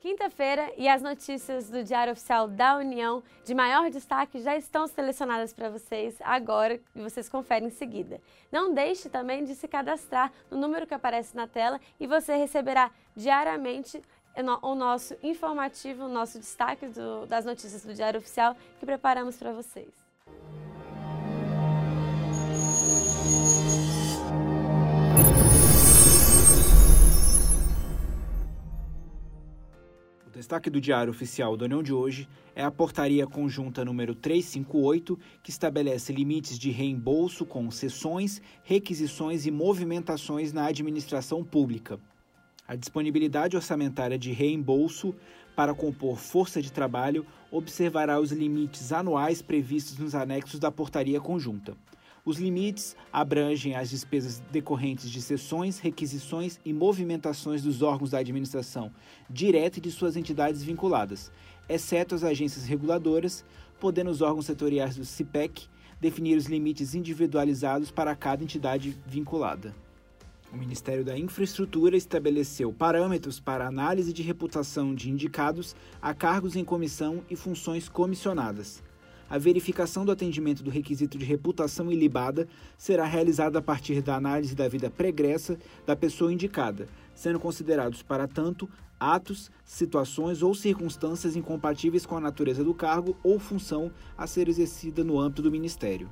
Quinta-feira e as notícias do Diário Oficial da União de maior destaque já estão selecionadas para vocês agora e vocês conferem em seguida. Não deixe também de se cadastrar no número que aparece na tela e você receberá diariamente o nosso informativo, o nosso destaque do, das notícias do Diário Oficial que preparamos para vocês. Destaque do Diário Oficial da União de hoje é a Portaria Conjunta número 358, que estabelece limites de reembolso com sessões, requisições e movimentações na administração pública. A disponibilidade orçamentária de reembolso para compor força de trabalho observará os limites anuais previstos nos anexos da Portaria Conjunta. Os limites abrangem as despesas decorrentes de sessões, requisições e movimentações dos órgãos da administração direta e de suas entidades vinculadas, exceto as agências reguladoras, podendo os órgãos setoriais do CIPEC definir os limites individualizados para cada entidade vinculada. O Ministério da Infraestrutura estabeleceu parâmetros para análise de reputação de indicados a cargos em comissão e funções comissionadas a verificação do atendimento do requisito de reputação ilibada será realizada a partir da análise da vida pregressa da pessoa indicada, sendo considerados, para tanto, atos, situações ou circunstâncias incompatíveis com a natureza do cargo ou função a ser exercida no âmbito do Ministério.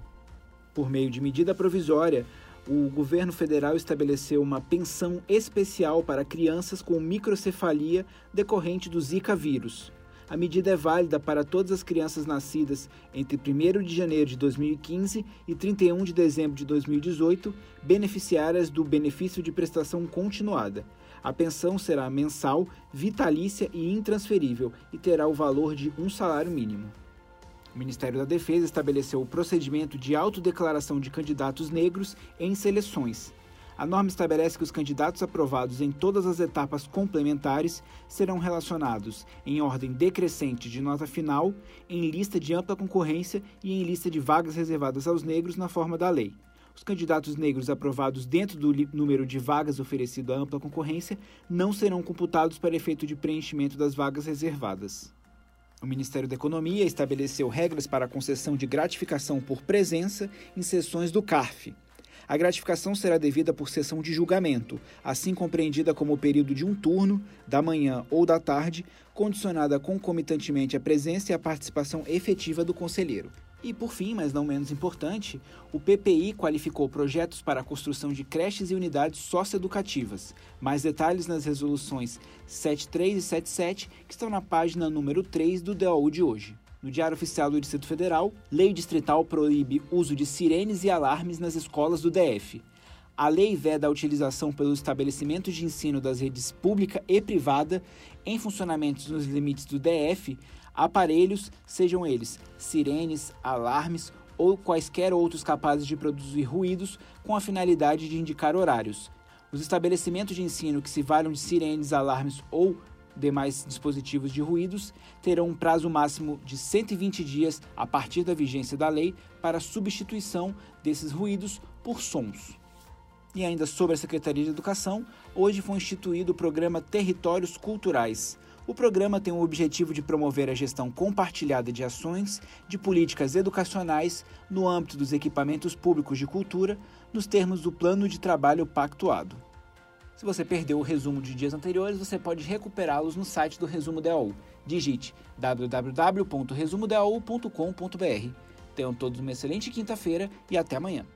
Por meio de medida provisória, o governo federal estabeleceu uma pensão especial para crianças com microcefalia decorrente do Zika vírus. A medida é válida para todas as crianças nascidas entre 1 de janeiro de 2015 e 31 de dezembro de 2018, beneficiárias do benefício de prestação continuada. A pensão será mensal, vitalícia e intransferível e terá o valor de um salário mínimo. O Ministério da Defesa estabeleceu o procedimento de autodeclaração de candidatos negros em seleções. A norma estabelece que os candidatos aprovados em todas as etapas complementares serão relacionados em ordem decrescente de nota final, em lista de ampla concorrência e em lista de vagas reservadas aos negros na forma da lei. Os candidatos negros aprovados dentro do número de vagas oferecido à ampla concorrência não serão computados para efeito de preenchimento das vagas reservadas. O Ministério da Economia estabeleceu regras para a concessão de gratificação por presença em sessões do CARF, a gratificação será devida por sessão de julgamento, assim compreendida como o período de um turno, da manhã ou da tarde, condicionada concomitantemente à presença e à participação efetiva do conselheiro. E por fim, mas não menos importante, o PPI qualificou projetos para a construção de creches e unidades socioeducativas. Mais detalhes nas resoluções 73 e 77, que estão na página número 3 do DOU de hoje. No Diário Oficial do Distrito Federal, lei distrital proíbe uso de sirenes e alarmes nas escolas do DF. A lei veda a utilização pelos estabelecimentos de ensino das redes pública e privada em funcionamento nos limites do DF aparelhos, sejam eles sirenes, alarmes ou quaisquer outros capazes de produzir ruídos com a finalidade de indicar horários. Os estabelecimentos de ensino que se valham de sirenes, alarmes ou demais dispositivos de ruídos terão um prazo máximo de 120 dias a partir da vigência da lei para substituição desses ruídos por sons. E ainda sobre a Secretaria de Educação, hoje foi instituído o programa Territórios Culturais. O programa tem o objetivo de promover a gestão compartilhada de ações de políticas educacionais no âmbito dos equipamentos públicos de cultura, nos termos do plano de trabalho pactuado. Se você perdeu o resumo de dias anteriores, você pode recuperá-los no site do Resumo DAU. Digite www.resumodau.com.br. Tenham todos uma excelente quinta-feira e até amanhã.